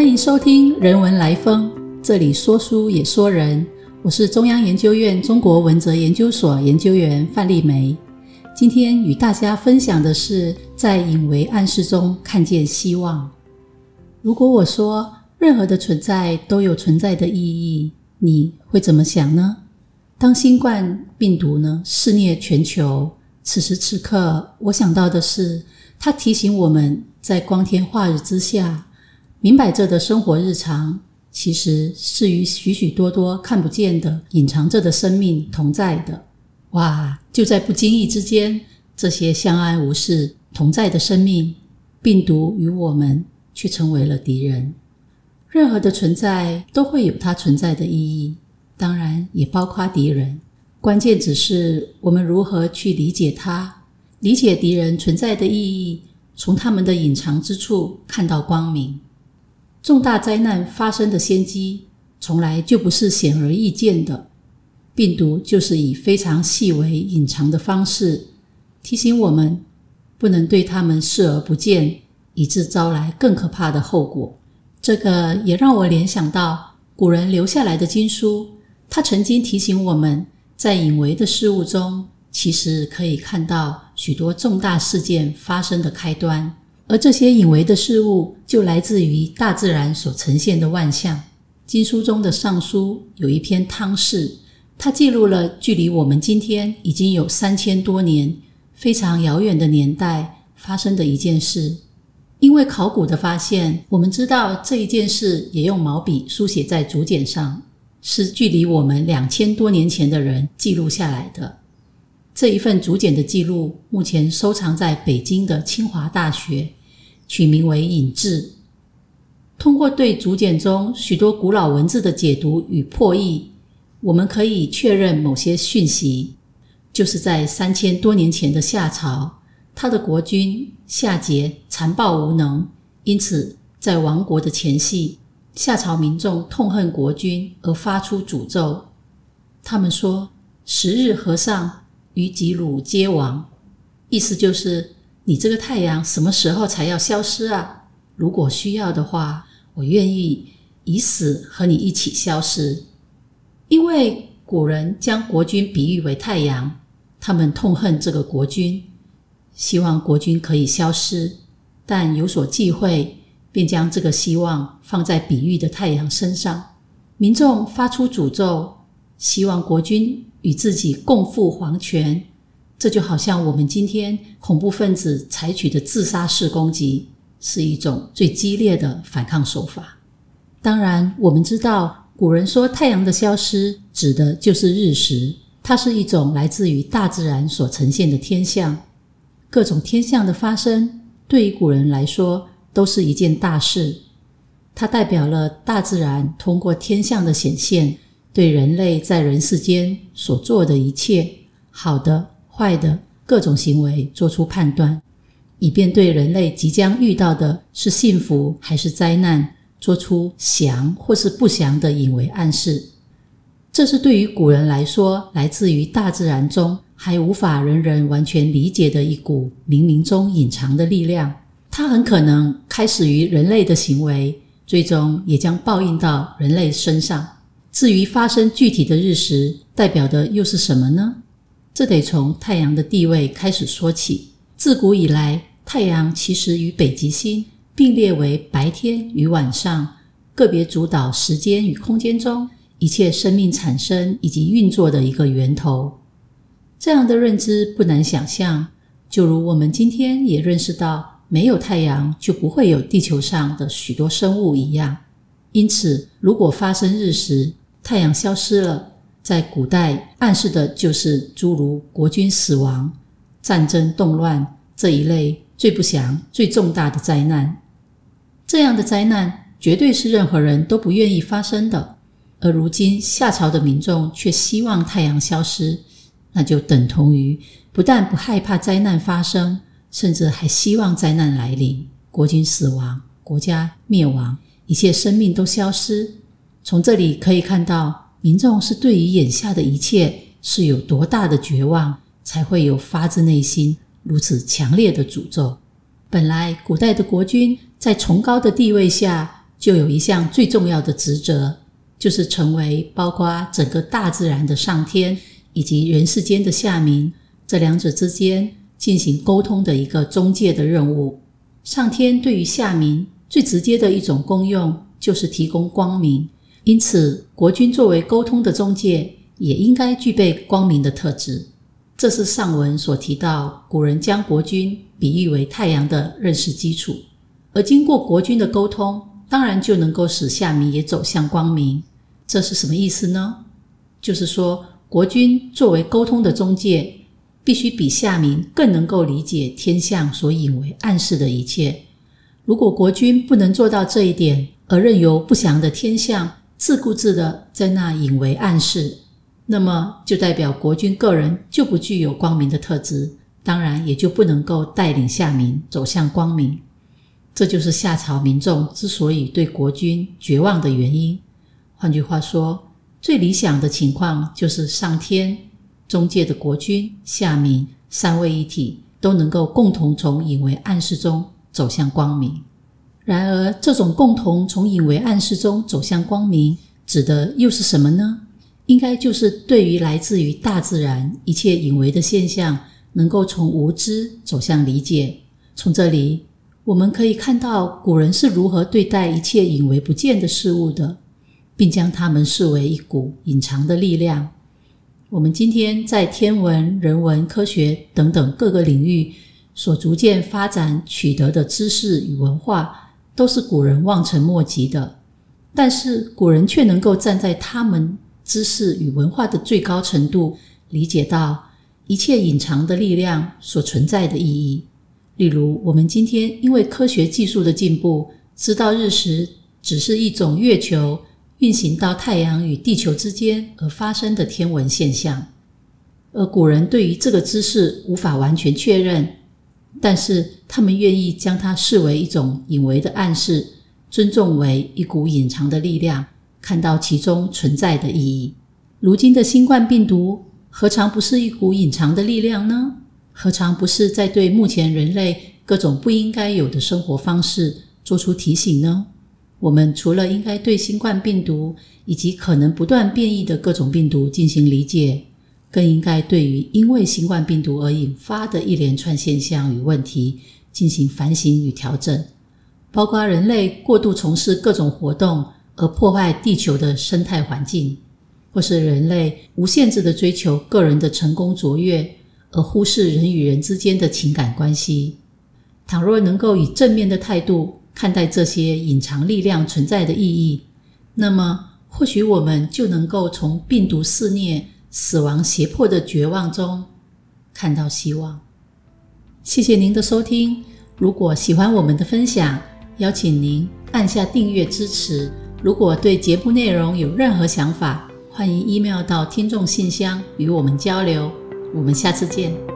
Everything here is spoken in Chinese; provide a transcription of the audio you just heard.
欢迎收听《人文来风》，这里说书也说人。我是中央研究院中国文哲研究所研究员范丽梅。今天与大家分享的是，在隐微暗示中看见希望。如果我说任何的存在都有存在的意义，你会怎么想呢？当新冠病毒呢肆虐全球，此时此刻，我想到的是，它提醒我们在光天化日之下。明摆着的生活日常，其实是与许许多多看不见的、隐藏着的生命同在的。哇！就在不经意之间，这些相安无事、同在的生命，病毒与我们却成为了敌人。任何的存在都会有它存在的意义，当然也包括敌人。关键只是我们如何去理解它，理解敌人存在的意义，从他们的隐藏之处看到光明。重大灾难发生的先机，从来就不是显而易见的。病毒就是以非常细微、隐藏的方式，提醒我们不能对他们视而不见，以致招来更可怕的后果。这个也让我联想到古人留下来的经书，他曾经提醒我们在隐微的事物中，其实可以看到许多重大事件发生的开端。而这些隐为的事物，就来自于大自然所呈现的万象。经书中的《尚书》有一篇汤氏，它记录了距离我们今天已经有三千多年、非常遥远的年代发生的一件事。因为考古的发现，我们知道这一件事也用毛笔书写在竹简上，是距离我们两千多年前的人记录下来的。这一份竹简的记录，目前收藏在北京的清华大学。取名为“引志”。通过对竹简中许多古老文字的解读与破译，我们可以确认某些讯息：就是在三千多年前的夏朝，他的国君夏桀残暴无能，因此在亡国的前夕，夏朝民众痛恨国君而发出诅咒。他们说：“十日和尚与己鲁皆亡。”意思就是。你这个太阳什么时候才要消失啊？如果需要的话，我愿意以死和你一起消失。因为古人将国君比喻为太阳，他们痛恨这个国君，希望国君可以消失，但有所忌讳，便将这个希望放在比喻的太阳身上。民众发出诅咒，希望国君与自己共赴黄泉。这就好像我们今天恐怖分子采取的自杀式攻击，是一种最激烈的反抗手法。当然，我们知道古人说太阳的消失指的就是日食，它是一种来自于大自然所呈现的天象。各种天象的发生，对于古人来说都是一件大事。它代表了大自然通过天象的显现，对人类在人世间所做的一切好的。坏的各种行为做出判断，以便对人类即将遇到的是幸福还是灾难做出祥或是不祥的隐为暗示。这是对于古人来说，来自于大自然中还无法人人完全理解的一股冥冥中隐藏的力量。它很可能开始于人类的行为，最终也将报应到人类身上。至于发生具体的日食，代表的又是什么呢？这得从太阳的地位开始说起。自古以来，太阳其实与北极星并列为白天与晚上个别主导时间与空间中一切生命产生以及运作的一个源头。这样的认知不难想象，就如我们今天也认识到，没有太阳就不会有地球上的许多生物一样。因此，如果发生日食，太阳消失了。在古代，暗示的就是诸如国君死亡、战争动乱这一类最不祥、最重大的灾难。这样的灾难绝对是任何人都不愿意发生的。而如今夏朝的民众却希望太阳消失，那就等同于不但不害怕灾难发生，甚至还希望灾难来临，国君死亡、国家灭亡、一切生命都消失。从这里可以看到。民众是对于眼下的一切是有多大的绝望，才会有发自内心如此强烈的诅咒。本来古代的国君在崇高的地位下，就有一项最重要的职责，就是成为包括整个大自然的上天以及人世间的下民这两者之间进行沟通的一个中介的任务。上天对于下民最直接的一种功用，就是提供光明。因此，国君作为沟通的中介，也应该具备光明的特质。这是上文所提到，古人将国君比喻为太阳的认识基础。而经过国君的沟通，当然就能够使下民也走向光明。这是什么意思呢？就是说，国君作为沟通的中介，必须比下民更能够理解天象所引为暗示的一切。如果国君不能做到这一点，而任由不祥的天象自顾自的在那引为暗示，那么就代表国君个人就不具有光明的特质，当然也就不能够带领下民走向光明。这就是夏朝民众之所以对国君绝望的原因。换句话说，最理想的情况就是上天中介的国君、下民三位一体都能够共同从隐为暗示中走向光明。然而，这种共同从隐为暗示中走向光明，指的又是什么呢？应该就是对于来自于大自然一切隐为的现象，能够从无知走向理解。从这里。我们可以看到古人是如何对待一切隐为不见的事物的，并将它们视为一股隐藏的力量。我们今天在天文、人文、科学等等各个领域所逐渐发展取得的知识与文化，都是古人望尘莫及的。但是古人却能够站在他们知识与文化的最高程度，理解到一切隐藏的力量所存在的意义。例如，我们今天因为科学技术的进步，知道日食只是一种月球运行到太阳与地球之间而发生的天文现象，而古人对于这个知识无法完全确认，但是他们愿意将它视为一种隐微的暗示，尊重为一股隐藏的力量，看到其中存在的意义。如今的新冠病毒，何尝不是一股隐藏的力量呢？何尝不是在对目前人类各种不应该有的生活方式做出提醒呢？我们除了应该对新冠病毒以及可能不断变异的各种病毒进行理解，更应该对于因为新冠病毒而引发的一连串现象与问题进行反省与调整，包括人类过度从事各种活动而破坏地球的生态环境，或是人类无限制的追求个人的成功卓越。而忽视人与人之间的情感关系。倘若能够以正面的态度看待这些隐藏力量存在的意义，那么或许我们就能够从病毒肆虐、死亡胁迫的绝望中看到希望。谢谢您的收听。如果喜欢我们的分享，邀请您按下订阅支持。如果对节目内容有任何想法，欢迎 email 到听众信箱与我们交流。我们下次见。